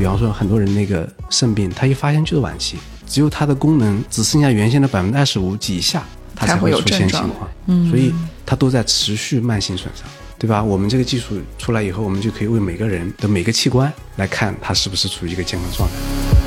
比方说很多人那个肾病，他一发现就是晚期，只有它的功能只剩下原先的百分之二十五及以下，它才会出现情况。嗯，所以它都在持续慢性损伤，对吧？我们这个技术出来以后，我们就可以为每个人的每个器官来看它是不是处于一个健康状态。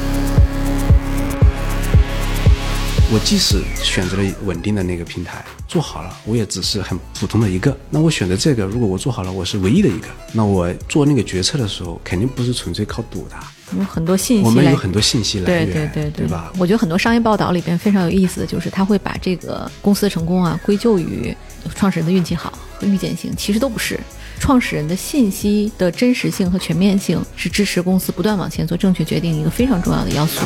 我即使选择了稳定的那个平台做好了，我也只是很普通的一个。那我选择这个，如果我做好了，我是唯一的一个。那我做那个决策的时候，肯定不是纯粹靠赌的。有很多信息，我们有很多信息来源，对对对对吧？我觉得很多商业报道里边非常有意思的就是，他会把这个公司的成功啊归咎于创始人的运气好和预见性，其实都不是。创始人的信息的真实性和全面性是支持公司不断往前做正确决定一个非常重要的要素。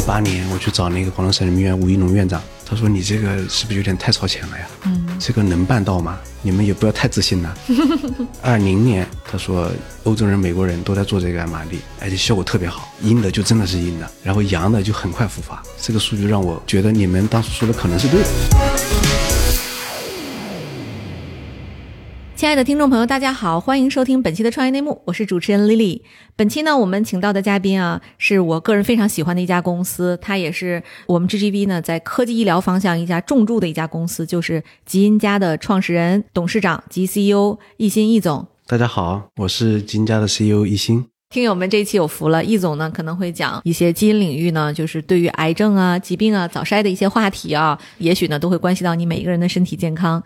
一八年，我去找那个广东省人民医院吴一龙院长，他说：“你这个是不是有点太超前了呀？嗯，这个能办到吗？你们也不要太自信了。”二零年，他说欧洲人、美国人都在做这个艾玛丽而且效果特别好，阴的就真的是阴的，然后阳的就很快复发。这个数据让我觉得你们当时说的可能是对的。亲爱的听众朋友，大家好，欢迎收听本期的创业内幕，我是主持人 Lily。本期呢，我们请到的嘉宾啊，是我个人非常喜欢的一家公司，它也是我们 GGV 呢在科技医疗方向一家重注的一家公司，就是基因家的创始人、董事长及 CEO 易鑫易总。大家好，我是基因家的 CEO 易鑫。听友们，这一期有福了。易总呢可能会讲一些基因领域呢，就是对于癌症啊、疾病啊、早筛的一些话题啊，也许呢都会关系到你每一个人的身体健康。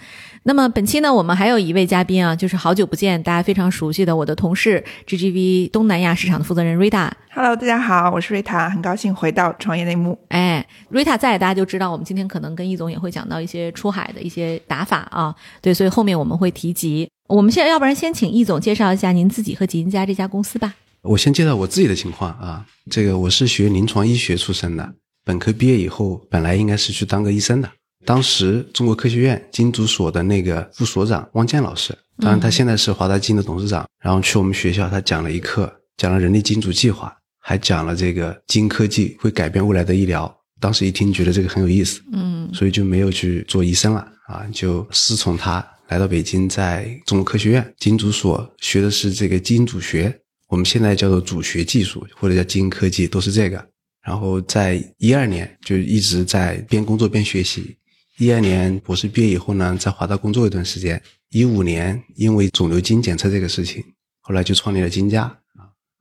那么本期呢，我们还有一位嘉宾啊，就是好久不见，大家非常熟悉的我的同事 GGV 东南亚市场的负责人 Rita。Hello，大家好，我是 Rita，很高兴回到创业内幕。哎，Rita 在，大家就知道我们今天可能跟易总也会讲到一些出海的一些打法啊。对，所以后面我们会提及。我们现在要不然先请易总介绍一下您自己和吉因家这家公司吧。我先介绍我自己的情况啊，这个我是学临床医学出身的，本科毕业以后本来应该是去当个医生的。当时中国科学院金主所的那个副所长汪建老师，当然他现在是华大基因的董事长，然后去我们学校他讲了一课，讲了人类基因组计划，还讲了这个基因科技会改变未来的医疗。当时一听觉得这个很有意思，嗯，所以就没有去做医生了啊，就师从他来到北京，在中国科学院基因组所学的是这个基因组学。我们现在叫做组学技术或者叫基因科技，都是这个。然后在一二年就一直在边工作边学习。一二年博士毕业以后呢，在华大工作一段时间。一五年因为肿瘤基因检测这个事情，后来就创立了金家。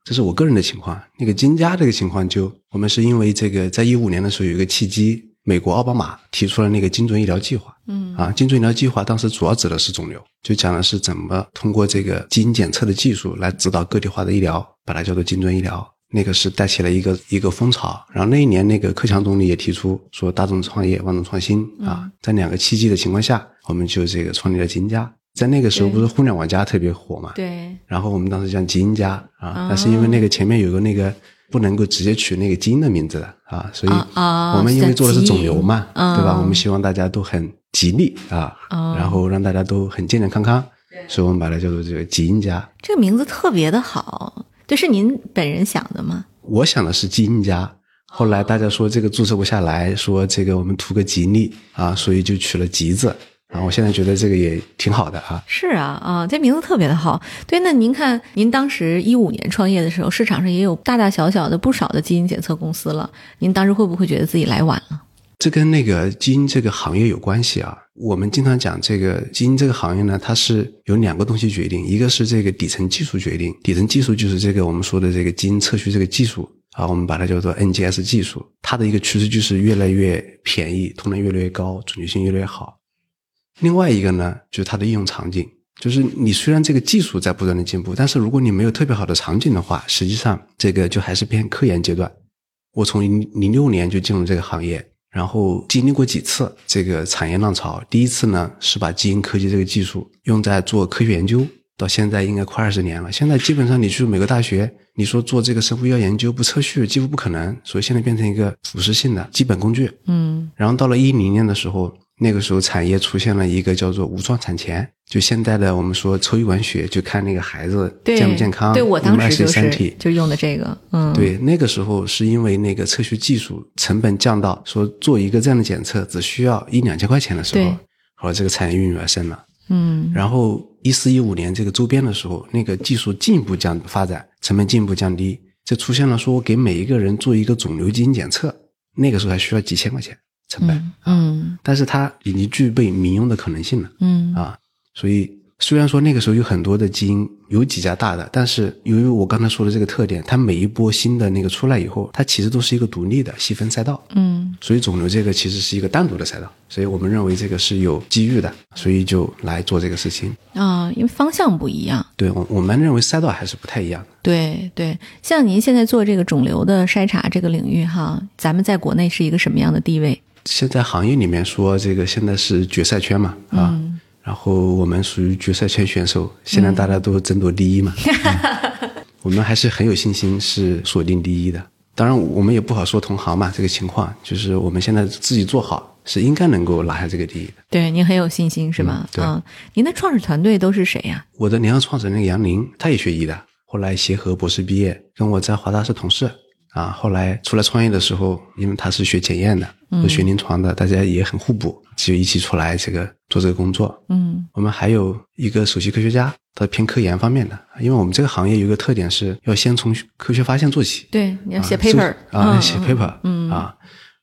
这是我个人的情况。那个金家这个情况，就我们是因为这个，在一五年的时候有一个契机。美国奥巴马提出了那个精准医疗计划，嗯啊，精准医疗计划当时主要指的是肿瘤，就讲的是怎么通过这个基因检测的技术来指导个体化的医疗，把它叫做精准医疗。那个是带起了一个一个风潮。然后那一年，那个克强总理也提出说，大众创业，万众创新啊，在两个契机的情况下，我们就这个创立了基因家。在那个时候，不是互联网加特别火嘛？对。然后我们当时叫基因家啊，但是因为那个前面有个那个。不能够直接取那个基因的名字的啊，所以我们因为做的是肿瘤嘛，对吧？我们希望大家都很吉利啊，然后让大家都很健健康康，所以我们把它叫做这个基因家。这个名字特别的好，这是您本人想的吗？我想的是基因家，后来大家说这个注册不下来，说这个我们图个吉利啊，所以就取了吉字。啊，我现在觉得这个也挺好的啊。是啊，啊，这名字特别的好。对，那您看，您当时一五年创业的时候，市场上也有大大小小的不少的基因检测公司了。您当时会不会觉得自己来晚了？这跟那个基因这个行业有关系啊。我们经常讲这个基因这个行业呢，它是有两个东西决定，一个是这个底层技术决定，底层技术就是这个我们说的这个基因测序这个技术啊，我们把它叫做 NGS 技术，它的一个趋势就是越来越便宜，通量越来越高，准确性越来越好。另外一个呢，就是它的应用场景，就是你虽然这个技术在不断的进步，但是如果你没有特别好的场景的话，实际上这个就还是偏科研阶段。我从零零六年就进入这个行业，然后经历过几次这个产业浪潮。第一次呢是把基因科技这个技术用在做科学研究，到现在应该快二十年了。现在基本上你去美国大学，你说做这个生物医药研究不测序几乎不可能，所以现在变成一个腐蚀性的基本工具。嗯，然后到了一零年的时候。那个时候，产业出现了一个叫做无创产前，就现在的我们说抽一管血就看那个孩子健不健康，对我当时就是就用的这个，嗯，对，那个时候是因为那个测序技术成本降到说做一个这样的检测只需要一两千块钱的时候，后来这个产业应运而生了，嗯，然后一四一五年这个周边的时候，那个技术进一步降发展，成本进一步降低，这出现了说给每一个人做一个肿瘤基因检测，那个时候还需要几千块钱成本，嗯但是它已经具备民用的可能性了嗯啊，所以虽然说那个时候有很多的基因，有几家大的，但是由于我刚才说的这个特点，它每一波新的那个出来以后，它其实都是一个独立的细分赛道，嗯所以肿瘤这个其实是一个单独的赛道，所以我们认为这个是有机遇的，所以就来做这个事情。啊，因为方向不一样。对我我们认为赛道还是不太一样的。对对，像您现在做这个肿瘤的筛查这个领域哈，咱们在国内是一个什么样的地位？现在行业里面说这个现在是决赛圈嘛啊，然后我们属于决赛圈选手，现在大家都争夺第一嘛，嗯。我们还是很有信心是锁定第一的。当然，我们也不好说同行嘛，这个情况就是我们现在自己做好，是应该能够拿下这个第一的。对，您很有信心是吧嗯？对。啊，您的创始团队都是谁呀、我的联合创始人杨林，他也学医的，后来协和博士毕业，跟我在华大是同事啊。后来出来创业的时候，因为他是学检验的，我学临床的，大家也很互补，就一起出来这个做这个工作。嗯我们还有一个首席科学家，他偏科研方面的，因为我们这个行业有一个特点是要先从科学发现做起，对，你要写啊 paper 就啊，嗯写 paper，嗯啊，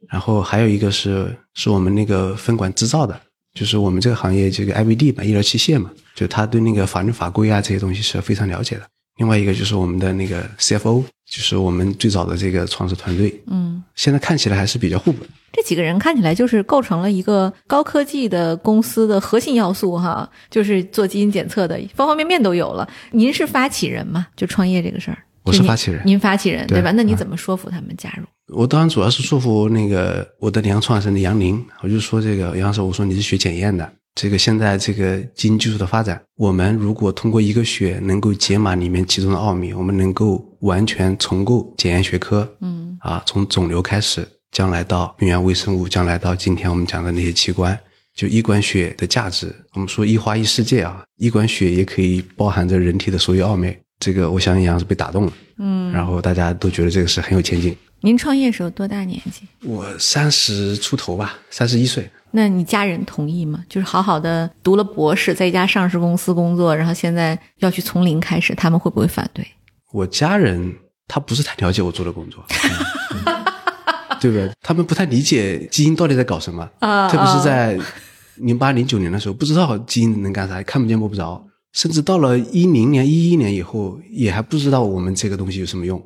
然后还有一个是是我们那个分管制造的，就是我们这个行业这个 IVD 嘛，医疗器械嘛，就他对那个法律法规啊这些东西是非常了解的。另外一个就是我们的那个 CFO，就是我们最早的这个创始团队，嗯，现在看起来还是比较互补的。这几个人看起来就是构成了一个高科技的公司的核心要素哈，就是做基因检测的方方面面都有了。您是发起人嘛？就创业这个事儿，我是发起人您发起人对吧？那你嗯怎么说服他们加入？我当然主要是说服那个我的联合创始人的杨宁，我就说这个杨老师，我说你是学检验的，这个现在这个基因技术的发展，我们如果通过一个血能够解码里面其中的奥秘，我们能够完全重构检验学科，嗯啊，从肿瘤开始，将来到病原微生物，将来到今天我们讲的那些器官，就一管血的价值，我们说一花一世界啊，一管血也可以包含着人体的所有奥秘。这个我相信杨是被打动了，嗯，然后大家都觉得这个是很有前景。您创业时候多大年纪？我三十出头吧，三十一岁。那你家人同意吗？就是好好的读了博士，在一家上市公司工作，然后现在要去从零开始，他们会不会反对？我家人他不是太了解我做的工作，嗯 对不对？他们不太理解基因到底在搞什么，啊特别是在零八零九年的时候，不知道基因能干啥，看不见摸不着，甚至到了一零年、一一年以后，也还不知道我们这个东西有什么用。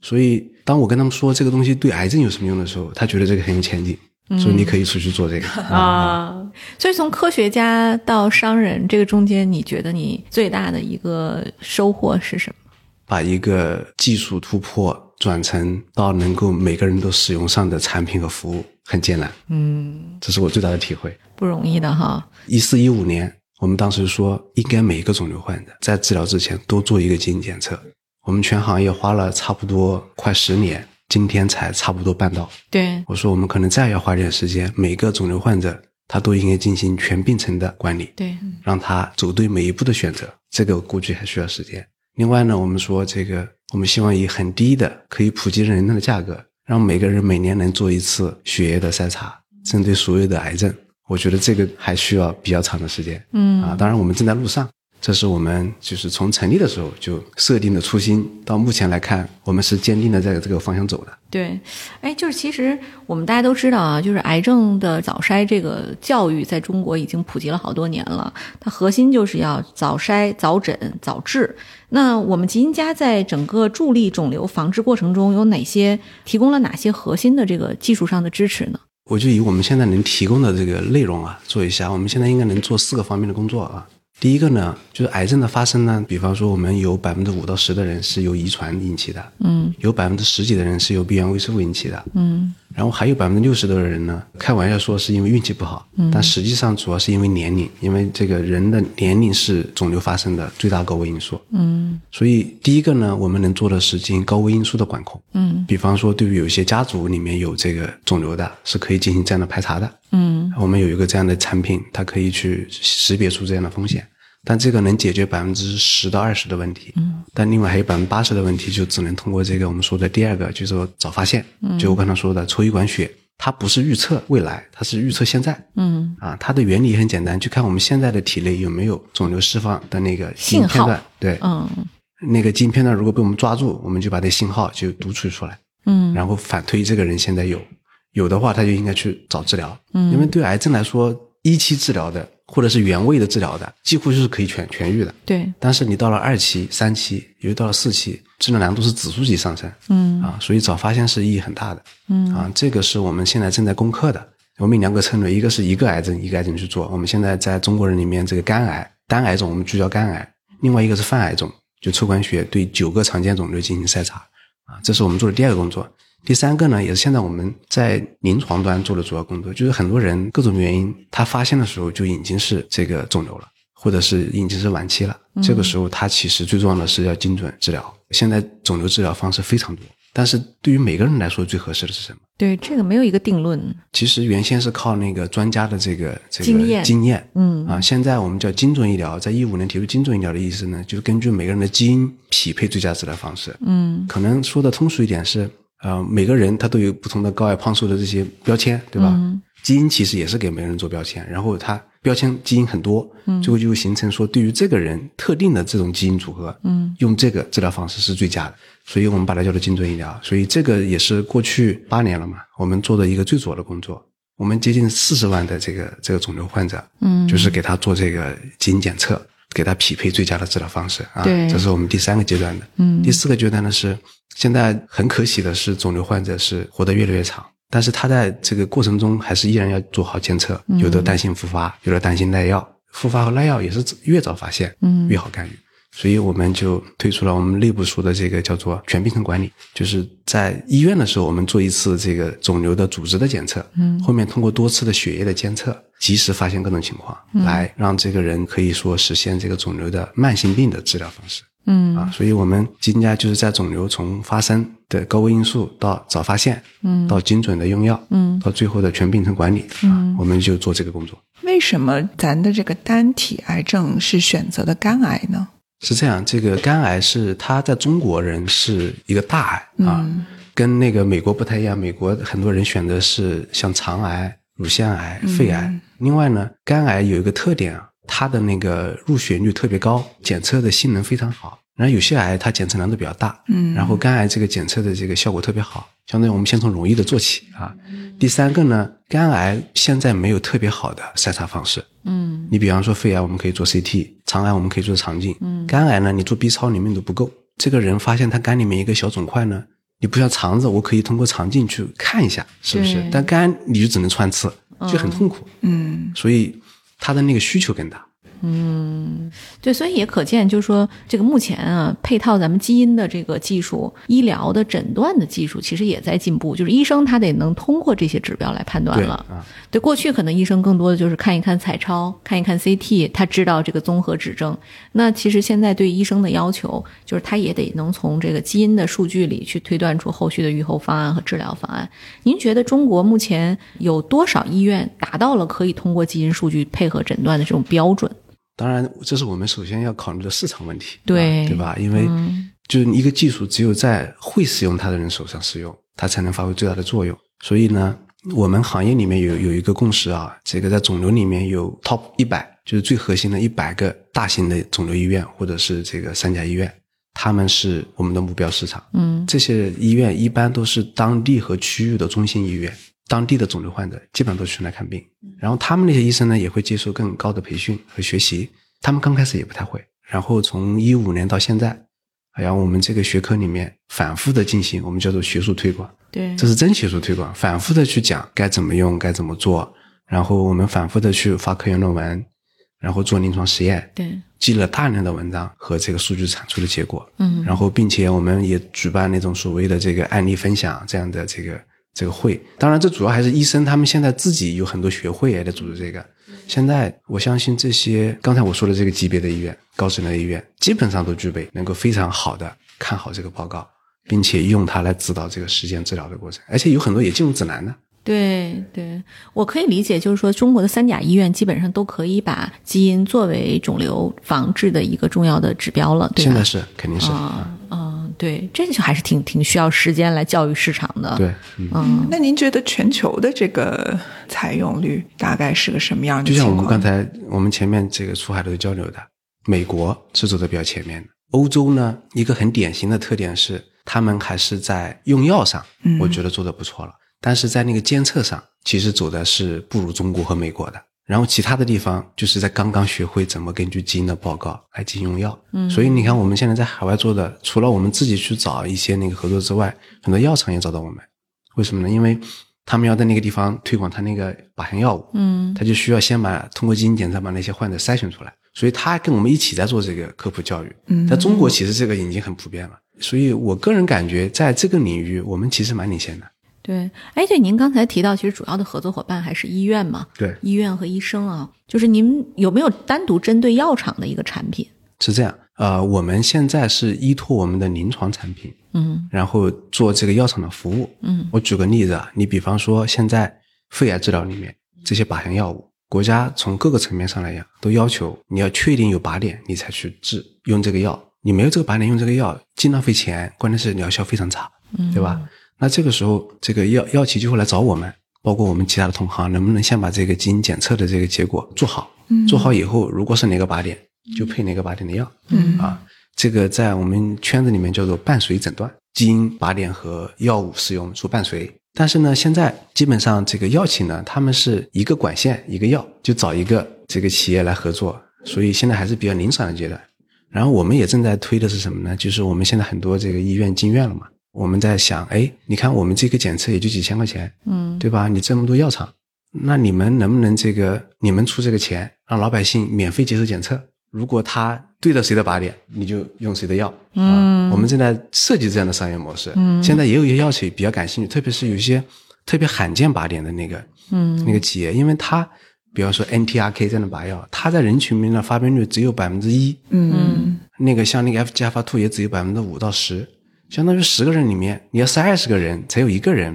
所以，当我跟他们说这个东西对癌症有什么用的时候，他觉得这个很有前景，所以你可以出去做这个。啊，所以从科学家到商人这个中间，你觉得你最大的一个收获是什么？把一个技术突破转成到能够每个人都使用上的产品和服务，很艰难。嗯，这是我最大的体会。不容易的哈。一四一五年，我们当时说，应该每一个肿瘤患者在治疗之前都做一个基因检测。我们全行业花了差不多快十年，今天才差不多办到。对，我说，我们可能再要花点时间，每个肿瘤患者他都应该进行全病程的管理。对，让他走对每一步的选择，这个估计还需要时间。另外呢，我们说这个，我们希望以很低的可以普及人人的价格，让每个人每年能做一次血液的筛查，针对所有的癌症。我觉得这个还需要比较长的时间。嗯啊，当然我们正在路上。这是我们就是从成立的时候就设定的初心，到目前来看，我们是坚定的在这个方向走的。对，哎，就是其实我们大家都知道啊，就是癌症的早筛这个教育在中国已经普及了好多年了，它核心就是要早筛、早诊、早治。那我们基因家在整个助力肿瘤防治过程中有哪些提供了哪些核心的这个技术上的支持呢？我就以我们现在能提供的这个内容啊，做一下。我们现在应该能做四个方面的工作啊。第一个呢，就是癌症的发生呢，比方说我们有百分之五到十的人是由遗传引起的，嗯有百分之十几的人是由病原微生物引起的，嗯然后还有百分之六十的人呢，开玩笑说是因为运气不好，嗯但实际上主要是因为年龄，因为这个人的年龄是肿瘤发生的最大高危因素。嗯所以第一个呢，我们能做的是进行高危因素的管控，嗯比方说对于有些家族里面有这个肿瘤的，是可以进行这样的排查的。嗯我们有一个这样的产品，它可以去识别出这样的风险，但这个能解决百分之十到二十的问题。嗯，但另外还有百分之八十的问题，就只能通过这个我们说的第二个，就是说早发现。就我刚才说的，抽一管血它不是预测未来，它是预测现在。嗯啊，它的原理很简单，就看我们现在的体内有没有肿瘤释放的那个信号片段。对，嗯那个基因片段如果被我们抓住，我们就把这信号就读取出来，嗯然后反推这个人现在有，有的话他就应该去找治疗。嗯因为对癌症来说，一期治疗的或者是原位的治疗的，几乎就是可以痊痊愈的。对，但是你到了二期、三期，尤其到了四期，治疗难度是指数级上升。嗯啊，所以早发现是意义很大的。嗯啊，这个是我们现在正在攻克的。我们有两个策略，一个是一个癌症一个癌症去做。我们现在在中国人里面，这个肝癌单癌种我们聚焦肝癌，另外一个是泛癌种，就抽管血对九个常见肿瘤进行筛查。啊，这是我们做的第二个工作。第三个呢，也是现在我们在临床端做的主要工作，就是很多人各种原因，他发现的时候就已经是这个肿瘤了，或者是已经是晚期了。这个时候，他其实最重要的是要精准治疗。现在肿瘤治疗方式非常多，但是对于每个人来说，最合适的是什么？对，这个没有一个定论。其实原先是靠那个专家的这个这个经验经验，嗯啊，现在我们叫精准医疗，在一五年提出精准医疗的意思呢，就是根据每个人的基因匹配最佳治疗方式。嗯可能说的通俗一点是，呃，每个人他都有不同的高矮胖瘦的这些标签，对吧？嗯基因其实也是给每个人做标签，然后他标签基因很多，最后就会形成说对于这个人特定的这种基因组合，嗯用这个治疗方式是最佳的，所以我们把它叫做精准医疗。所以这个也是过去八年了嘛，我们做的一个最主要的工作。我们接近四十万的这个这个肿瘤患者，嗯就是给他做这个基因检测，给他匹配最佳的治疗方式啊。对这是我们第三个阶段的。嗯第四个阶段呢是，现在很可喜的是，肿瘤患者是活得越来越长，但是他在这个过程中还是依然要做好监测，有的担心复发，有的担心耐药，复发和耐药也是越早发现，嗯越好干预。所以我们就推出了我们内部说的这个叫做全病程管理，就是在医院的时候，我们做一次这个肿瘤的组织的检测，嗯后面通过多次的血液的监测，及时发现各种情况，来让这个人可以说实现这个肿瘤的慢性病的治疗方式。嗯啊，所以我们基因家就是在肿瘤从发生的高危因素到早发现，嗯到精准的用药，嗯到最后的全病程管理，啊，我们就做这个工作。为什么咱的这个单体癌症是选择的肝癌呢？是这样，这个肝癌是它在中国人是一个大癌啊，嗯跟那个美国不太一样。美国很多人选的是像肠癌、乳腺癌、肺癌。嗯另外呢，肝癌有一个特点啊，它的那个入血率特别高，检测的性能非常好。然后有些癌它检测难度比较大，嗯然后肝癌这个检测的这个效果特别好。相当于我们先从容易的做起啊。第三个呢，肝癌现在没有特别好的筛查方式。嗯你比方说肺癌，我们可以做 CT；肠癌我们可以做肠镜。嗯，肝癌呢，你做 B 超里面都不够。这个人发现他肝里面一个小肿块呢，你不像肠子，我可以通过肠镜去看一下，是不是？但肝你就只能穿刺，就很痛苦。嗯所以他的那个需求更大。嗯，对，所以也可见，就是说，这个目前啊，配套咱们基因的这个技术、医疗的诊断的技术，其实也在进步。就是医生他得能通过这些指标来判断对了。啊，对，过去可能医生更多的就是看一看彩超，看一看 CT，他知道这个综合指征。那其实现在对医生的要求，就是他也得能从这个基因的数据里去推断出后续的预后方案和治疗方案。您觉得中国目前有多少医院达到了可以通过基因数据配合诊断的这种标准？当然，这是我们首先要考虑的市场问题，对啊对吧？因为嗯就是一个技术，只有在会使用它的人手上使用，它才能发挥最大的作用。所以呢，我们行业里面有有一个共识啊，这个在肿瘤里面有 top 一百，就是最核心的一百个大型的肿瘤医院或者是这个三甲医院，他们是我们的目标市场。嗯这些医院一般都是当地和区域的中心医院，当地的肿瘤患者基本上都去那看病。然后他们那些医生呢，也会接受更高的培训和学习。他们刚开始也不太会，然后从一五年到现在，然后我们这个学科里面反复的进行，我们叫做学术推广，对，这是真学术推广，反复的去讲该怎么用，该怎么做，然后我们反复的去发科研论文，然后做临床实验，对，记了大量的文章和这个数据产出的结果，嗯。然后并且我们也举办那种所谓的这个案例分享这样的这个这个会。当然，这主要还是医生他们现在自己有很多学会也在组织这个。现在我相信这些刚才我说的这个级别的医院、高质量的医院，基本上都具备能够非常好的看好这个报告，并且用它来指导这个实践治疗的过程，而且有很多也进入指南呢。对对，我可以理解，就是说中国的三甲医院基本上都可以把基因作为肿瘤防治的一个重要的指标了，对吧？现在是肯定是。啊啊，对，这就还是挺挺需要时间来教育市场的。，对，嗯，嗯，那您觉得全球的这个采用率大概是个什么样的情况？就像我们刚才我们前面这个出海的交流的，美国是走的比较前面的，欧洲呢一个很典型的特点是，他们还是在用药上，嗯我觉得做的不错了，但是在那个监测上，其实走的是不如中国和美国的。然后其他的地方就是在刚刚学会怎么根据基因的报告来进行用药，嗯，所以你看我们现在在海外做的，除了我们自己去找一些那个合作之外，很多药厂也找到我们，为什么呢？因为他们要在那个地方推广他那个靶向药物，嗯他就需要先把通过基因检测把那些患者筛选出来，所以他跟我们一起在做这个科普教育。嗯在中国其实这个已经很普遍了，所以我个人感觉在这个领域我们其实蛮领先的。对，哎，对，您刚才提到，其实主要的合作伙伴还是医院嘛，对，医院和医生啊，就是您有没有单独针对药厂的一个产品？是这样。呃，我们现在是依托我们的临床产品，嗯然后做这个药厂的服务。嗯我举个例子啊，你比方说现在肺癌治疗里面这些靶向药物，国家从各个层面上来讲都要求你要确定有靶点，你才去治用这个药。你没有这个靶点用这个药，既浪费钱，关键是疗效非常差，嗯，对吧？那这个时候，这个药药企就会来找我们，包括我们其他的同行，能不能先把这个基因检测的这个结果做好？做好以后，如果是哪个靶点，就配哪个靶点的药。嗯啊，这个在我们圈子里面叫做伴随诊断，基因靶点和药物使用做伴随。但是呢，现在基本上这个药企呢，他们是一个管线一个药，就找一个这个企业来合作，所以现在还是比较零散的阶段。然后我们也正在推的是什么呢？就是我们现在很多这个医院进院了嘛，我们在想，哎，你看我们这个检测也就几千块钱，嗯对吧？你这么多药厂，那你们能不能这个你们出这个钱，让老百姓免费接受检测？如果他对着谁的靶点，你就用谁的药。嗯啊，我们正在设计这样的商业模式。嗯现在也有一些药企比较感兴趣，特别是有一些特别罕见靶点的那个嗯那个企业，因为它比方说 NTRK 这样的靶药，它在人群里面的发病率只有百分之一，嗯那个像那个 FG 阿法 two 也只有百分之五到十，相当于十个人里面你要塞二十个人才有一个人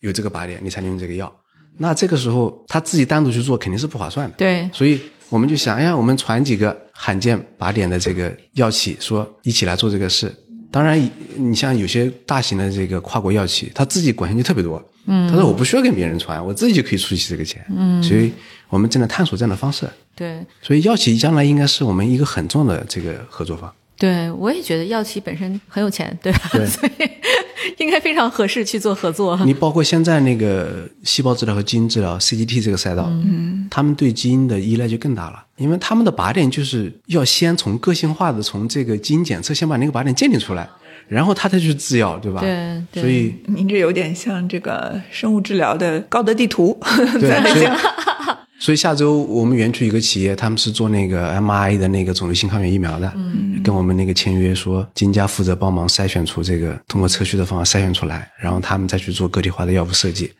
有这个靶点，你才能用这个药。那这个时候他自己单独去做肯定是不划算的。对，所以我们就想，哎呀，我们传几个罕见靶点的这个药企，说一起来做这个事。当然，你像有些大型的这个跨国药企，他自己管线就特别多。嗯，他说我不需要跟别人传，我自己就可以出起这个钱。嗯，所以我们正在探索这样的方式。对所以药企将来应该是我们一个很重要的这个合作方。对，我也觉得药企本身很有钱，对吧？对 所以应该非常合适去做合作。你包括现在那个细胞治疗和基因治疗 CGT 这个赛道，嗯，他们对基因的依赖就更大了，因为他们的靶点就是要先从个性化的从这个基因检测先把那个靶点鉴定出来，然后他再去制药，对吧？对对所以您这有点像这个生物治疗的高德地图，对在，所以那个 所以下周我们园区一个企业，他们是做那个 mRNA 的那个肿瘤性抗原疫苗的，嗯，跟我们那个签约说，金家负责帮忙筛选出这个，通过测序的方法筛选出来，然后他们再去做个体化的药物设计。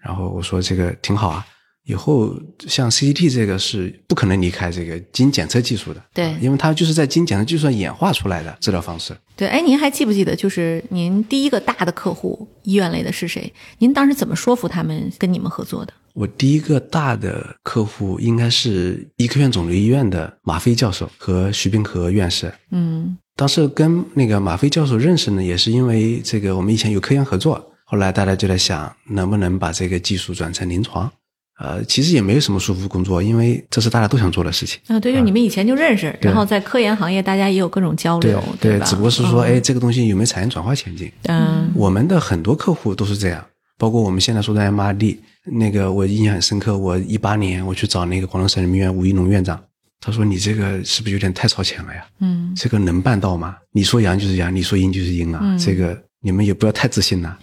然后我说这个挺好啊，以后像 CCT 这个是不可能离开这个基因检测技术的，对因为它就是在基因检测技术上演化出来的治疗方式。对，哎，您还记不记得，就是您第一个大的客户医院类的是谁？您当时怎么说服他们跟你们合作的？我第一个大的客户应该是医科院肿瘤医院的马飞教授和徐冰河院士。嗯当时跟那个马飞教授认识呢，也是因为这个我们以前有科研合作，后来大家就在想能不能把这个技术转成临床。呃，其实也没有什么束缚工作，因为这是大家都想做的事情。啊，对，就你们以前就认识，对然后在科研行业大家也有各种交流，对吧？只不过是说，哎，这个东西有没有产业转化前景？嗯我们的很多客户都是这样，包括我们现在说的 MRD，那个我印象很深刻。我一八年我去找那个广东省人民医院吴一龙院长，他说：“你这个是不是有点太超前了呀？嗯这个能办到吗？你说阳就是阳，你说阴就是阴啊！这个你们也不要太自信了。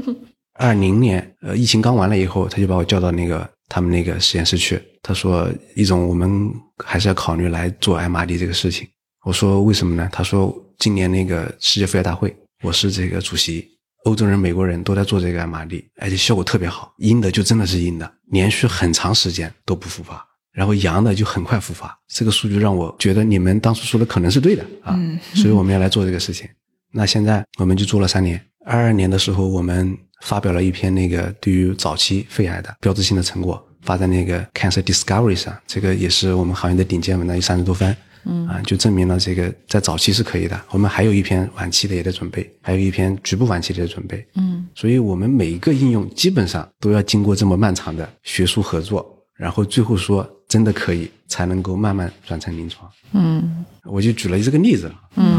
二零年，呃，疫情刚完了以后，他就把我叫到那个他们那个实验室去。他说：“一种，我们还是要考虑来做 MRD 这个事情。”我说：“为什么呢？”他说：“今年那个世界肺癌大会，我是这个主席，欧洲人、美国人都在做这个 MRD，而且效果特别好，阴的就真的是阴的，连续很长时间都不复发。”然后阳的就很快复发，这个数据让我觉得你们当初说的可能是对的啊，所以我们要来做这个事情。那现在我们就做了三年，二二年的时候我们发表了一篇那个对于早期肺癌的标志性的成果，发在那个 Cancer Discovery 上，这个也是我们行业的顶尖文章，有三十多番。嗯啊，就证明了这个在早期是可以的。我们还有一篇晚期的也在准备，还有一篇局部晚期的也在准备。嗯所以我们每一个应用基本上都要经过这么漫长的学术合作，然后最后说真的可以，才能够慢慢转成临床。嗯我就举了这个例子，嗯嗯，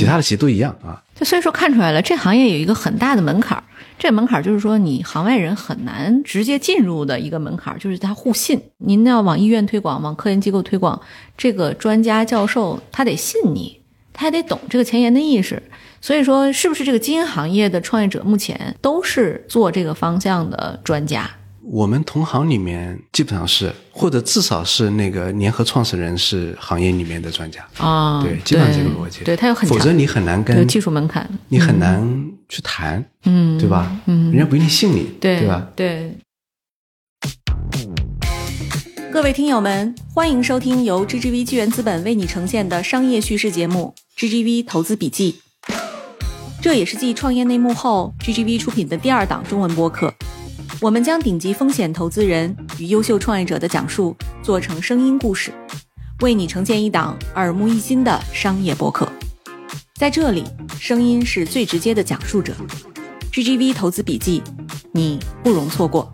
其他的其实都一样啊。就所以说看出来了，这行业有一个很大的门槛儿，这门槛儿就是说你行外人很难直接进入的一个门槛儿，就是他互信。您要往医院推广，往科研机构推广，这个专家教授他得信你，他还得懂这个前沿的意识。所以说，是不是这个基因行业的创业者目前都是做这个方向的专家？我们同行里面基本上是，或者至少是那个联合创始人是行业里面的专家。啊，对，基本上这个逻辑。对，他有很强否则你很难对跟技术门槛，你很难去谈，嗯，对吧？嗯，人家不一定信你，对吧？？对。各位听友们，欢迎收听由 GGV 纪元资本为你呈现的商业叙事节目《GGV 投资笔记》，这也是继创业内幕后 GGV 出品的第二档中文播客。我们将顶级风险投资人与优秀创业者的讲述做成声音故事，为你呈现一档耳目一新的商业播客。在这里，声音是最直接的讲述者。GGV 投资笔记，你不容错过。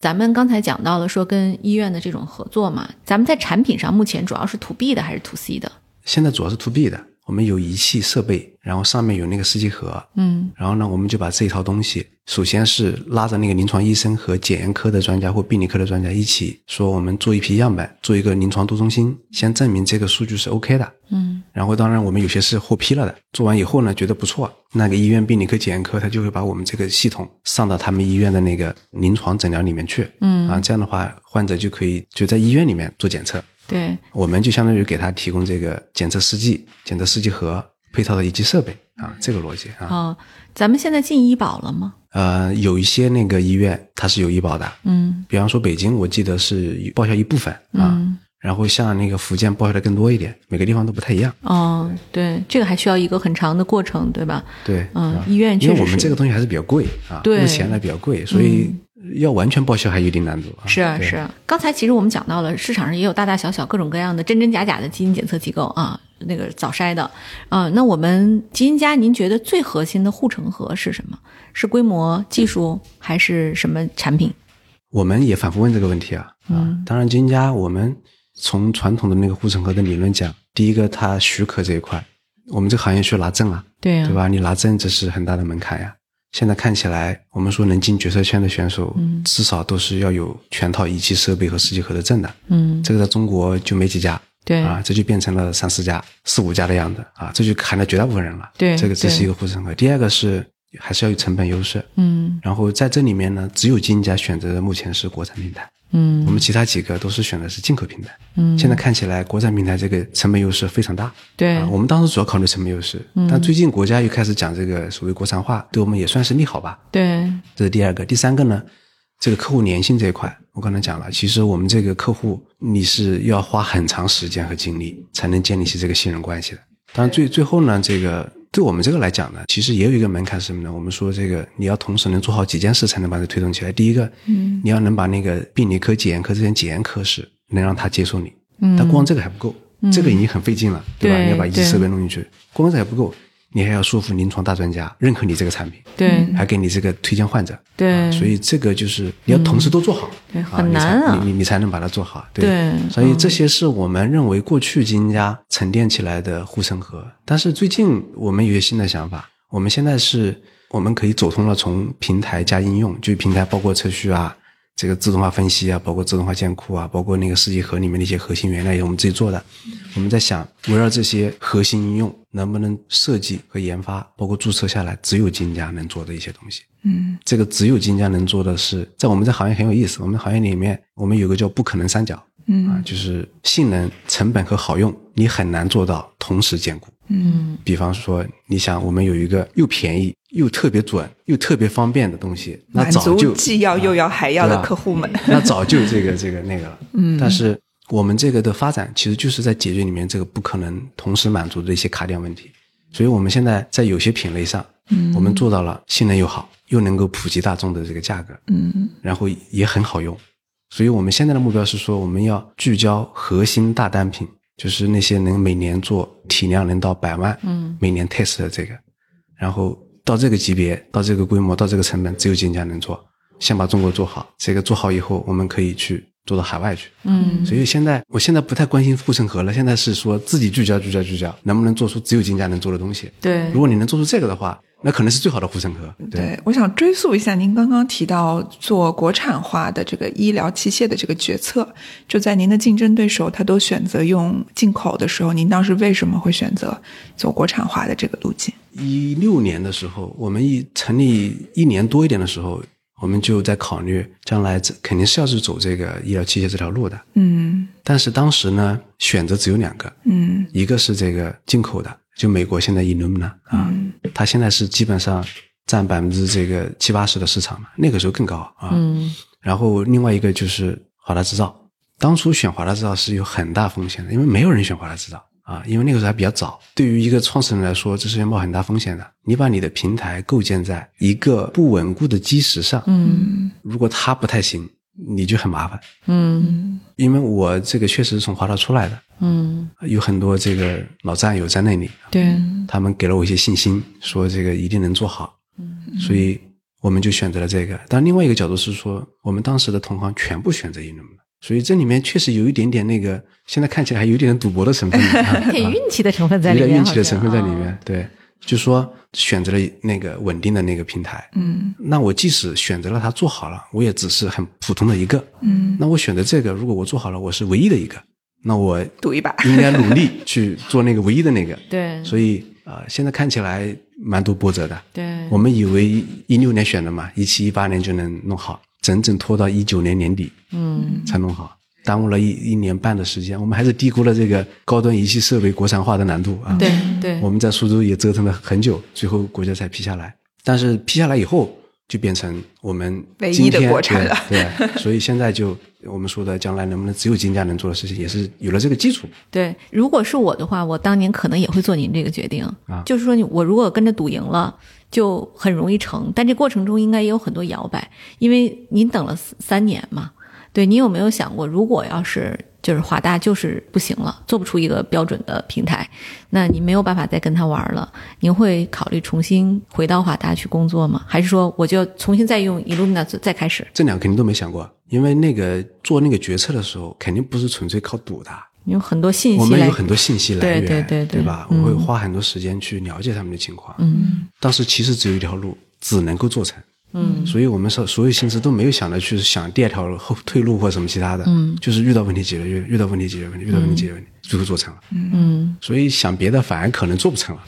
咱们刚才讲到了说跟医院的这种合作嘛，咱们在产品上目前主要是 to B 的还是 to C 的？现在主要是 to B 的，我们有仪器设备，然后上面有那个试剂盒，嗯。然后呢，我们就把这一套东西，首先是拉着那个临床医生和检验科的专家或病理科的专家一起说，我们做一批样本，做一个临床多中心，先证明这个数据是 OK 的。嗯。然后当然我们有些是获批了的，做完以后呢，觉得不错，那个医院病理科检验科他就会把我们这个系统上到他们医院的那个临床诊疗里面去。嗯。啊，这样的话，患者就可以就在医院里面做检测，对，我们就相当于给他提供这个检测试剂、检测试剂盒配套的仪器设备啊，这个逻辑啊。哦，咱们现在进医保了吗？呃，有一些那个医院它是有医保的，嗯。比方说北京，我记得是报销一部分啊，嗯。然后像那个福建报销的更多一点，每个地方都不太一样。哦，对，这个还需要一个很长的过程，对吧？对，啊，嗯医院因为我们这个东西还是比较贵啊，目前呢比较贵，所以要完全报销还有一定难度啊。是啊是啊，刚才其实我们讲到了，市场上也有大大小小各种各样的真真假假的基因检测机构啊，那个早筛的啊。那我们基因家，您觉得最核心的护城河是什么？是规模、技术，还是什么产品？我们也反复问这个问题啊啊，嗯当然基因家我们从传统的那个护城河的理论讲，第一个它许可这一块，我们这个行业需要拿证啊，对啊、对？吧？你拿证这是很大的门槛呀。现在看起来，我们说能进决赛圈的选手，嗯至少都是要有全套仪器设备和试剂盒的证的。嗯，这个在中国就没几家，对啊，这就变成了三四家、四五家的样子啊，这就砍了绝大部分人了。对对这个这是一个护城河。第二个是还是要有成本优势，嗯。然后在这里面呢，只有金家选择的目前是国产平台，嗯。我们其他几个都是选的是进口平台。嗯，现在看起来，国产平台这个成本优势非常大。对。啊，我们当时主要考虑成本优势，嗯。但最近国家又开始讲这个所谓国产化，对我们也算是利好吧。对。这是第二个，第三个呢，这个客户粘性这一块，我刚才讲了，其实我们这个客户你是要花很长时间和精力才能建立起这个信任关系的。当然最最后呢，这个对我们这个来讲呢，其实也有一个门槛是什么呢？我们说这个你要同时能做好几件事才能把它推动起来。第一个，嗯你要能把那个病理科、检验科这些检验科室能让他接受你，嗯但光这个还不够，这个已经很费劲了，对吧？对你要把仪器设备弄进去，光这还不够，你还要说服临床大专家认可你这个产品，对。还给你这个推荐患者，对。啊所以这个就是你要同时都做好，很难啊。你才你你你才能把它做好，对。对。所以这些是我们认为过去金家沉淀起来的护城河，但是最近我们有些新的想法，我们现在是我们可以走通了从平台加应用，就平台包括测序啊。这个自动化分析啊，包括自动化建库啊，包括那个试剂盒里面的一些核心原料也是我们自己做的。我们在想，围绕这些核心应用，能不能设计和研发，包括注册下来只有金家能做的一些东西。嗯这个只有金家能做的是，在我们这行业很有意思。我们行业里面，我们有个叫不可能三角啊，嗯就是性能、成本和好用，你很难做到同时兼顾。嗯比方说，你想我们有一个又便宜又特别准又特别方便的东西，那早就既要又要还要的客户们。那早就这个这个那个了。嗯，但是我们这个的发展其实就是在解决里面这个不可能同时满足的一些卡点问题。所以我们现在在有些品类上，嗯，我们做到了性能又好，又能够普及大众的这个价格，嗯然后也很好用，所以我们现在的目标是说，我们要聚焦核心大单品，就是那些能每年做体量能到百万，嗯，每年 test 的这个，然后到这个级别、到这个规模、到这个成本，只有金家能做。先把中国做好，这个做好以后，我们可以去做到海外去。嗯所以现在，我现在不太关心护城河了，现在是说自己聚焦、聚焦、聚焦，能不能做出只有金家能做的东西？对如果你能做出这个的话，那可能是最好的护城河。对，我想追溯一下您刚刚提到做国产化的这个医疗器械的这个决策，就在您的竞争对手他都选择用进口的时候，您当时为什么会选择走国产化的这个路径？一六年的时候，我们一成立一年多一点的时候，我们就在考虑将来这肯定是要去走这个医疗器械这条路的。嗯但是当时呢，选择只有两个，嗯一个是这个进口的，就美国现在 Illumina 啊，它现在是基本上占百分之这个七八十的市场嘛，那个时候更高啊。嗯然后另外一个就是华大制造，当初选华大制造是有很大风险的，因为没有人选华大制造啊，因为那个时候还比较早。对于一个创始人来说，这是要冒很大风险的。你把你的平台构建在一个不稳固的基石上，嗯如果它不太行，你就很麻烦。嗯。因为我这个确实是从华大出来的，嗯，有很多这个老战友在那里，对，他们给了我一些信心，说这个一定能做好。嗯。所以我们就选择了这个。但另外一个角度是说，我们当时的同行全部选择英伦了，所以这里面确实有一点点那个，现在看起来还有点点赌博的成分，有点运气的成分在里面，点运气的成分在里面。哦。对，就说选择了那个稳定的那个平台。嗯那我即使选择了它做好了，我也只是很普通的一个。嗯，那我选择这个，如果我做好了，我是唯一的一个，那我赌一把。应该努力去做那个唯一的那个。对，所以啊、呃现在看起来蛮多波折的。对，我们以为一六年选的嘛，一七一八年就能弄好，整整拖到一九年年底嗯才弄好，耽误了一一年半的时间。我们还是低估了这个高端仪器设备国产化的难度啊。对对我们在苏州也折腾了很久，最后国家才批下来。但是批下来以后，就变成我们唯一的国产了对，对 所以现在就我们说的将来能不能只有金家能做的事情，也是有了这个基础。对，如果是我的话，我当年可能也会做您这个决定，啊就是说你我如果跟着赌赢了，就很容易成，但这过程中应该也有很多摇摆，因为您等了三年嘛。对你有没有想过，如果要是就是华大就是不行了，做不出一个标准的平台，那你没有办法再跟他玩了，您会考虑重新回到华大去工作吗？还是说我就重新再用 Illumina 再开始？这两个肯定都没想过，因为那个做那个决策的时候，肯定不是纯粹靠赌的。有很多信息我们有很多信息来源，对对对对吧？嗯我会花很多时间去了解他们的情况。嗯但是其实只有一条路，只能够做成。嗯所以我们所所有心思都没有想着去想第二条后退路或什么其他的，嗯就是遇到问题解决，遇遇到问题解决问题，遇到问题解决问题，最后做成了。嗯所以想别的反而可能做不成了。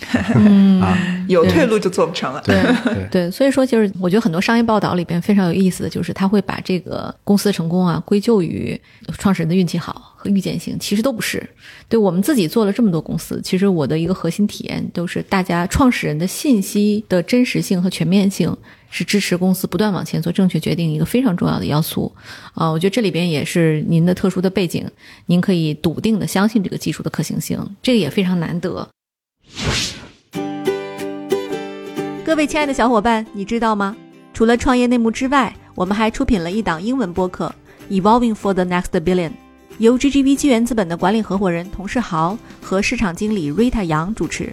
啊，有退路就做不成了。对 对对，所以说就是我觉得很多商业报道里边非常有意思的就是他会把这个公司的成功啊归咎于创始人的运气好和预见性，其实都不是。对我们自己做了这么多公司，其实我的一个核心体验都是大家创始人的信息的真实性和全面性是支持公司不断往前做正确决定一个非常重要的要素。啊、我觉得这里边也是您的特殊的背景，您可以笃定的相信这个技术的可行性，这个也非常难得。各位亲爱的小伙伴，你知道吗？除了创业内幕之外，我们还出品了一档英文播客《Evolving for the Next Billion》，由 GGV 纪元资本的管理合伙人童世豪和市场经理 Rita 杨主持。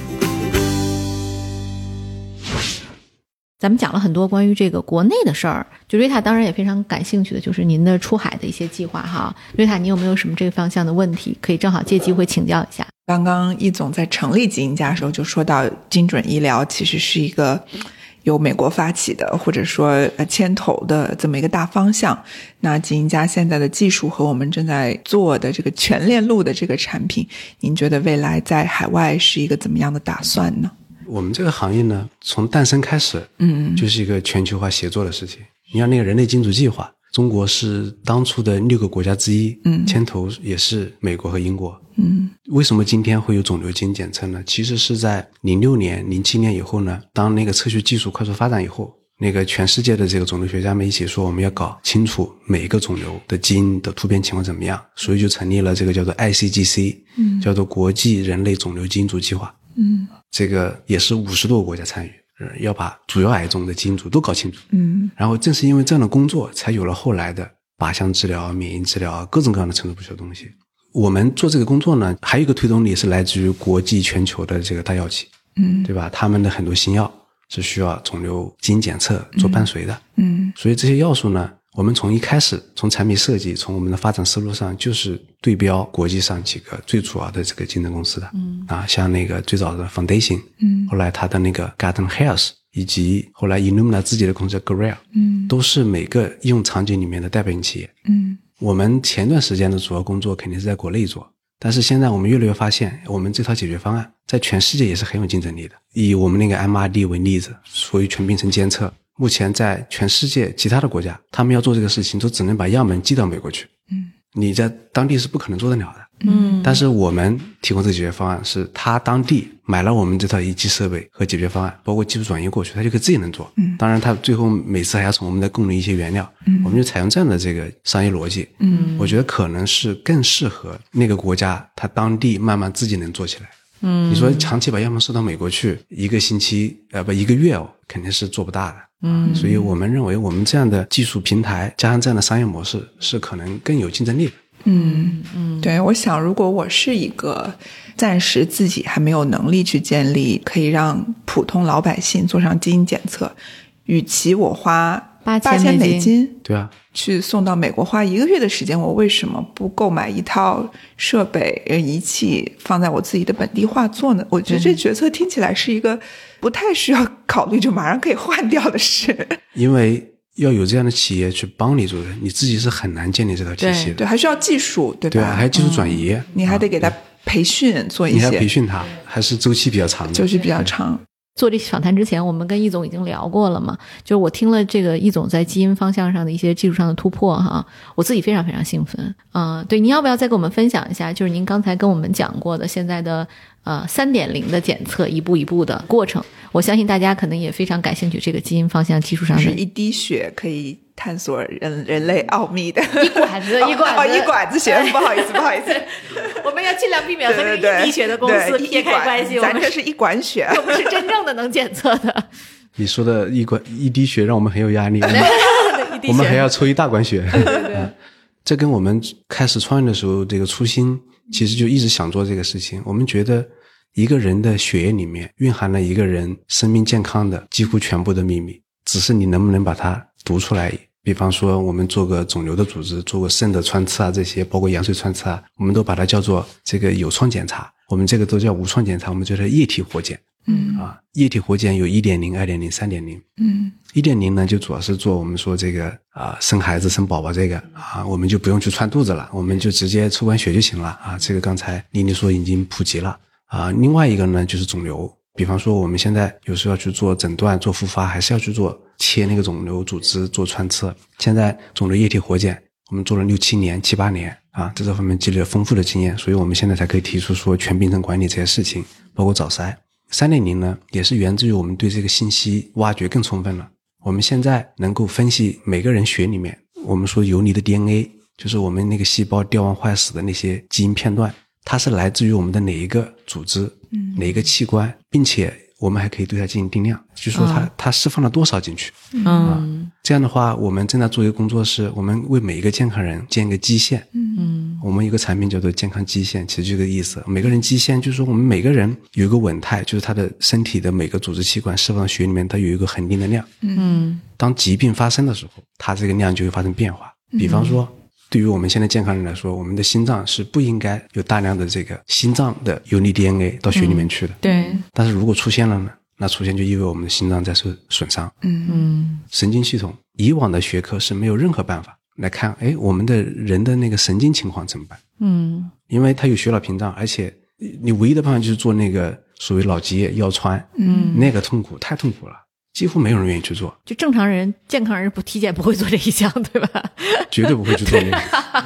咱们讲了很多关于这个国内的事儿，就瑞塔当然也非常感兴趣的就是您的出海的一些计划哈。瑞塔，你有没有什么这个方向的问题，可以正好借机会请教一下？刚刚易总在成立基因家的时候就说到，精准医疗其实是一个由美国发起的，或者说呃牵头的这么一个大方向。那基因家现在的技术和我们正在做的这个全链路的这个产品，您觉得未来在海外是一个怎么样的打算呢？我们这个行业呢，从诞生开始，嗯就是一个全球化协作的事情。你像那个人类金主计划，中国是当初的六个国家之一，嗯牵头也是美国和英国。嗯为什么今天会有肿瘤基因检测呢？其实是在零六年、零七年以后呢，当那个测序技术快速发展以后，那个全世界的这个肿瘤学家们一起说，我们要搞清楚每一个肿瘤的基因的突变情况怎么样，所以就成立了这个叫做 ICGC，嗯，叫做国际人类肿瘤基因组计划，嗯这个也是五十多个国家参与，呃要把主要癌症的基因组都搞清楚。嗯然后正是因为这样的工作，才有了后来的靶向治疗、免疫治疗各种各样的层出不穷的东西。我们做这个工作呢，还有一个推动力是来自于国际全球的这个大药企，嗯对吧？他们的很多新药是需要肿瘤基因检测做伴随的，嗯所以这些要素呢，我们从一开始从产品设计，从我们的发展思路上，就是对标国际上几个最主要的这个竞争公司的，嗯。啊，像那个最早的 Foundation，嗯。后来它的那个 Garden Health，以及后来 Illumina 自己的公司叫 Grail，嗯。都是每个应用场景里面的代表性企业。嗯。我们前段时间的主要工作肯定是在国内做，但是现在我们越来越发现，我们这套解决方案在全世界也是很有竞争力的。以我们那个 MRD 为例子，属于全病程监测，目前在全世界其他的国家，他们要做这个事情，都只能把样本寄到美国去，嗯你在当地是不可能做得了的。嗯但是我们提供这个解决方案，是他当地买了我们这套仪器设备和解决方案，包括技术转移过去，他就可以自己能做。嗯当然他最后每次还要从我们再供应一些原料，嗯我们就采用这样的这个商业逻辑。嗯我觉得可能是更适合那个国家，他当地慢慢自己能做起来。嗯。你说长期把样本送到美国去，一个星期呃不一个月哦，肯定是做不大的。嗯。所以我们认为我们这样的技术平台加上这样的商业模式，是可能更有竞争力的。嗯嗯，对，我想如果我是一个暂时自己还没有能力去建立可以让普通老百姓做上基因检测，与其我花8000八千美金对啊，去送到美国花一个月的时间，我为什么不购买一套设备、呃仪器放在我自己的本地化做呢？我觉得这决策听起来是一个不太需要考虑就马上可以换掉的事。因为要有这样的企业去帮你做，你自己是很难建立这套体系的。对，还需要技术，对吧？对啊，还有技术转移，嗯你还得给他培训，做一你还要些培训他，还是周期比较长的。周期比较长。做这访谈之前，我们跟易总已经聊过了嘛，就是我听了这个易总在基因方向上的一些技术上的突破哈，我自己非常非常兴奋。啊、对，您要不要再跟我们分享一下，就是您刚才跟我们讲过的现在的呃三点零的检测一步一步的过程？我相信大家可能也非常感兴趣这个基因方向技术上的是一滴血可以探索人人类奥秘的。一管子 一管子哦，一管子血，不好意思，不好意思，我们要尽量避免和这一滴血的公司对撇开关系，我们这是一管血。我们是真正的能检测的。你说的一管一滴血让我们很有压力，我们还要抽一大管血。对对这跟我们开始创业的时候这个初心，其实就一直想做这个事情。我们觉得一个人的血液里面蕴含了一个人生命健康的几乎全部的秘密，只是你能不能把它读出来。比方说，我们做个肿瘤的组织，做个肾的穿刺啊，这些包括羊水穿刺啊，我们都把它叫做这个有创检查。我们这个都叫无创检查，我们叫它液体活检嗯啊。液体活检有一点零、二点零、三点零。嗯一点零呢，就主要是做我们说这个啊、生孩子、生宝宝这个啊，我们就不用去穿肚子了，我们就直接抽完血就行了啊。这个刚才妮妮说已经普及了啊。另外一个呢，就是肿瘤，比方说我们现在有时候要去做诊断、做复发，还是要去做切那个肿瘤组织、做穿刺。现在肿瘤液体活检，我们做了六七年、七八年啊，在这方面积累了丰富的经验，所以我们现在才可以提出说全病程管理这些事情，包括早筛。三点零呢，也是源自于我们对这个信息挖掘更充分了。我们现在能够分析每个人血里面，我们说游离的 DNA，就是我们那个细胞凋亡坏死的那些基因片段，它是来自于我们的哪一个组织、嗯哪一个器官，并且我们还可以对它进行定量，就说它、嗯它释放了多少进去。嗯这样的话，我们正在做一个工作是，我们为每一个健康人建一个基线。嗯我们一个产品叫做健康基线，其实就这个意思。每个人基线就是说，我们每个人有一个稳态，就是他的身体的每个组织器官释放血里面，它有一个恒定的量。嗯当疾病发生的时候，它这个量就会发生变化。比方说，对于我们现在健康人来说，我们的心脏是不应该有大量的这个心脏的游离 DNA 到血里面去的。对但是如果出现了呢，那出现就意味我们的心脏在受损伤。嗯嗯神经系统，以往的学科是没有任何办法来看，哎，我们的人的那个神经情况怎么办？嗯因为它有血脑屏障，而且你唯一的办法就是做那个所谓脑脊液腰穿，嗯，那个痛苦太痛苦了，几乎没有人愿意去做，就正常人、健康人不体检不会做这一项，对吧？绝对不会去做那个？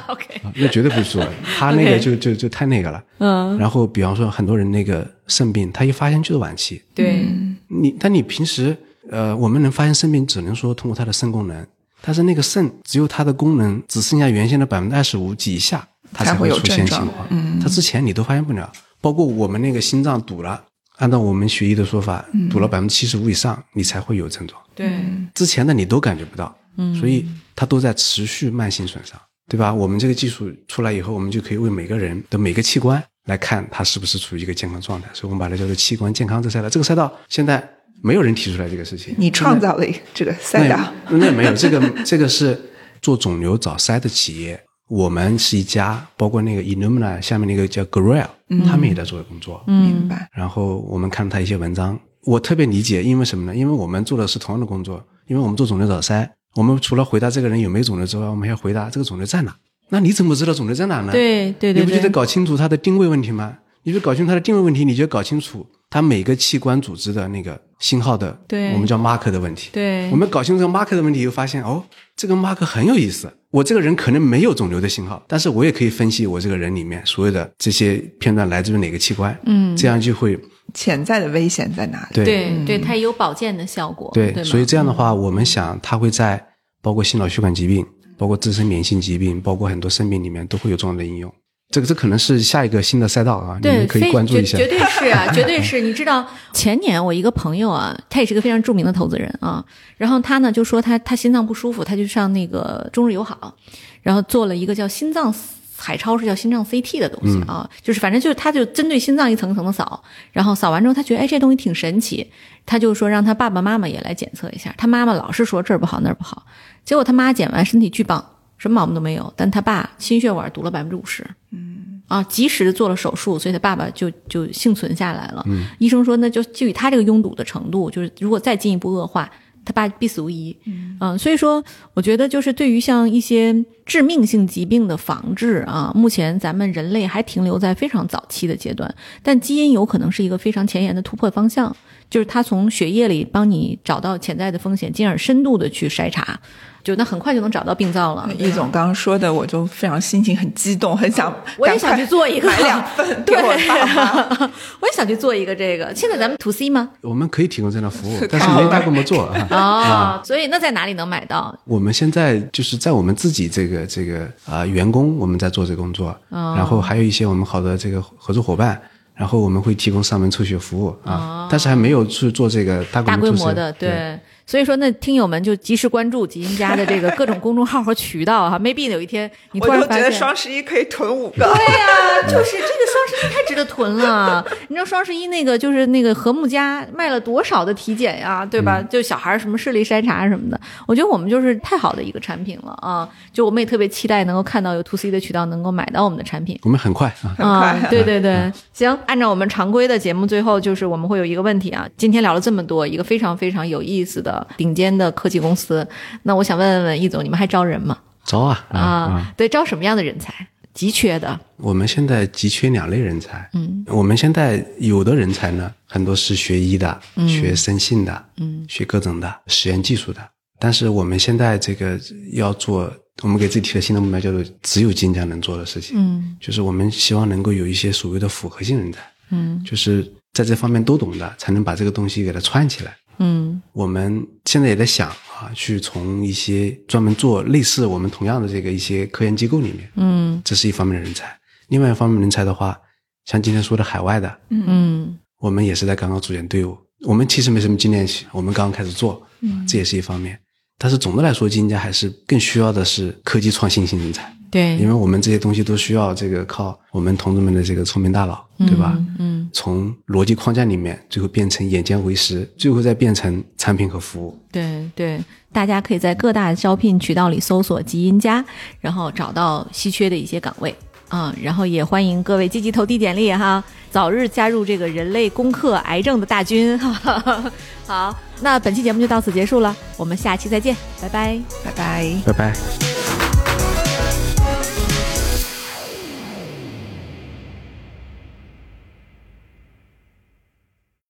OK，那绝对不会做，他那个就就就太那个了。嗯，然后比方说很多人那个肾病，他一发现就是晚期，对，你但你平时呃，我们能发现肾病，只能说通过他的肾功能，但是那个肾只有它的功能只剩下原先的百分之二十五以下，它才会有出现症状情况。嗯，它之前你都发现不了，包括我们那个心脏堵了，按照我们学医的说法，堵了百分之七十五以上，你才会有症状。对，之前的你都感觉不到，嗯，所以它都在持续慢性损伤，对吧？我们这个技术出来以后，我们就可以为每个人的每个器官来看它是不是处于一个健康状态，所以我们把它叫做器官健康这赛道。这个赛道现在没有人提出来这个事情，你创造了这个赛道，那那没有这个，这个是做肿瘤早筛的企业，我们是一家，包括那个 Illumina 下面那个叫 Grail，、他们也在做工作，明白？然后我们看了他一些文章，我特别理解，因为什么呢？因为我们做的是同样的工作，因为我们做肿瘤早筛，我们除了回答这个人有没有肿瘤之外，我们还要回答这个肿瘤在哪。那你怎么知道肿瘤在哪呢？对对对你不就得，搞清楚它的定位问题吗？你就搞清楚它的定位问题，你就搞清楚它每个器官组织的那个信号的，对我们叫 marker 的问题。对我们搞清楚这个 marker 的问题，又发现哦，这个 marker 很有意思。我这个人可能没有肿瘤的信号，但是我也可以分析我这个人里面所有的这些片段来自于哪个器官，嗯，这样就会潜在的危险在哪里？对对对，它也有保健的效果，对吗，所以这样的话，我们想它会在包括心脑血管疾病、包括自身免疫性疾病、包括很多生病里面都会有重要的应用。这个这可能是下一个新的赛道啊，你对，们可以非关注一下。绝绝对是啊，绝对是。你知道 前年我一个朋友啊，他也是个非常著名的投资人啊，然后他呢就说他他心脏不舒服，他就上那个中日友好，然后做了一个叫心脏彩超，是叫心脏 CT 的东西啊，就是反正就是他就针对心脏一层层的扫，然后扫完之后他觉得哎这东西挺神奇，他就说让他爸爸妈妈也来检测一下，他妈妈老是说这儿不好那儿不好，结果他妈检完身体巨棒，什么毛病都没有，但他爸心血管堵了百分之五十。啊，及时的做了手术，所以他爸爸就就幸存下来了。嗯，医生说，那就就以他这个拥堵的程度，就是如果再进一步恶化，他爸必死无疑。嗯、所以说，我觉得就是对于像一些致命性疾病的防治啊，目前咱们人类还停留在非常早期的阶段，但基因有可能是一个非常前沿的突破方向，就是它从血液里帮你找到潜在的风险，进而深度的去筛查，就那很快就能找到病灶了。易总刚刚说的，我就非常心情很激动，很想 我也想去做一个，买两份 对 我也想去做一个这个。现在咱们 to C 吗？我们可以提供这样的服务，但是没大规模做啊。哦，所以那在哪里能买到？我们现在就是在我们自己这个这个啊、员工，我们在做这个工作，然后还有一些我们好的这个合作伙伴，然后我们会提供上门抽血服务啊，但是还没有去做这个大规模的，对。所以说，那听友们就及时关注吉英家的这个各种公众号和渠道 哈，maybe 有一天你突我就觉得然发现，双十一可以囤五个。对呀、就是这个双十一太值得囤了。你知道双十一那个就是那个和睦家卖了多少的体检呀，对吧？就小孩什么视力筛查什么的，我觉得我们就是太好的一个产品了啊！就我们也特别期待能够看到有 to C 的渠道能够买到我们的产品。我们很快啊。很快啊，对对对，行，按照我们常规的节目，最后就是我们会有一个问题啊。今天聊了这么多，一个非常非常有意思的顶尖的科技公司，那我想问问易总，你们还招人吗？招啊啊啊！对，招什么样的人才？急缺的，我们现在急缺两类人才。嗯，我们现在有的人才呢，很多是学医的，学生信的，嗯，学各种的实验技术的。但是我们现在这个要做，我们给自己提的新的目标，叫做只有金家能做的事情。嗯，就是我们希望能够有一些所谓的复合性人才。嗯，就是在这方面都懂的，才能把这个东西给它串起来。嗯我们现在也在想啊，去从一些专门做类似我们同样的这个一些科研机构里面，嗯这是一方面的人才。另外一方面人才的话，像今天说的海外的，嗯我们也是在刚刚组建队伍。我们其实没什么经验，我们刚刚开始做，嗯，这也是一方面。但是总的来说，金家还是更需要的是科技创新型人才，对，因为我们这些东西都需要这个靠我们同志们的这个聪明大脑，对吧？嗯，从逻辑框架里面，最后变成眼见为实，最后再变成产品和服务。对对，大家可以在各大招聘渠道里搜索“基因家”，然后找到稀缺的一些岗位啊、然后也欢迎各位积极投递简历哈，早日加入这个人类攻克癌症的大军。哈哈哈。好，那本期节目就到此结束了，我们下期再见，拜拜。拜拜。拜拜。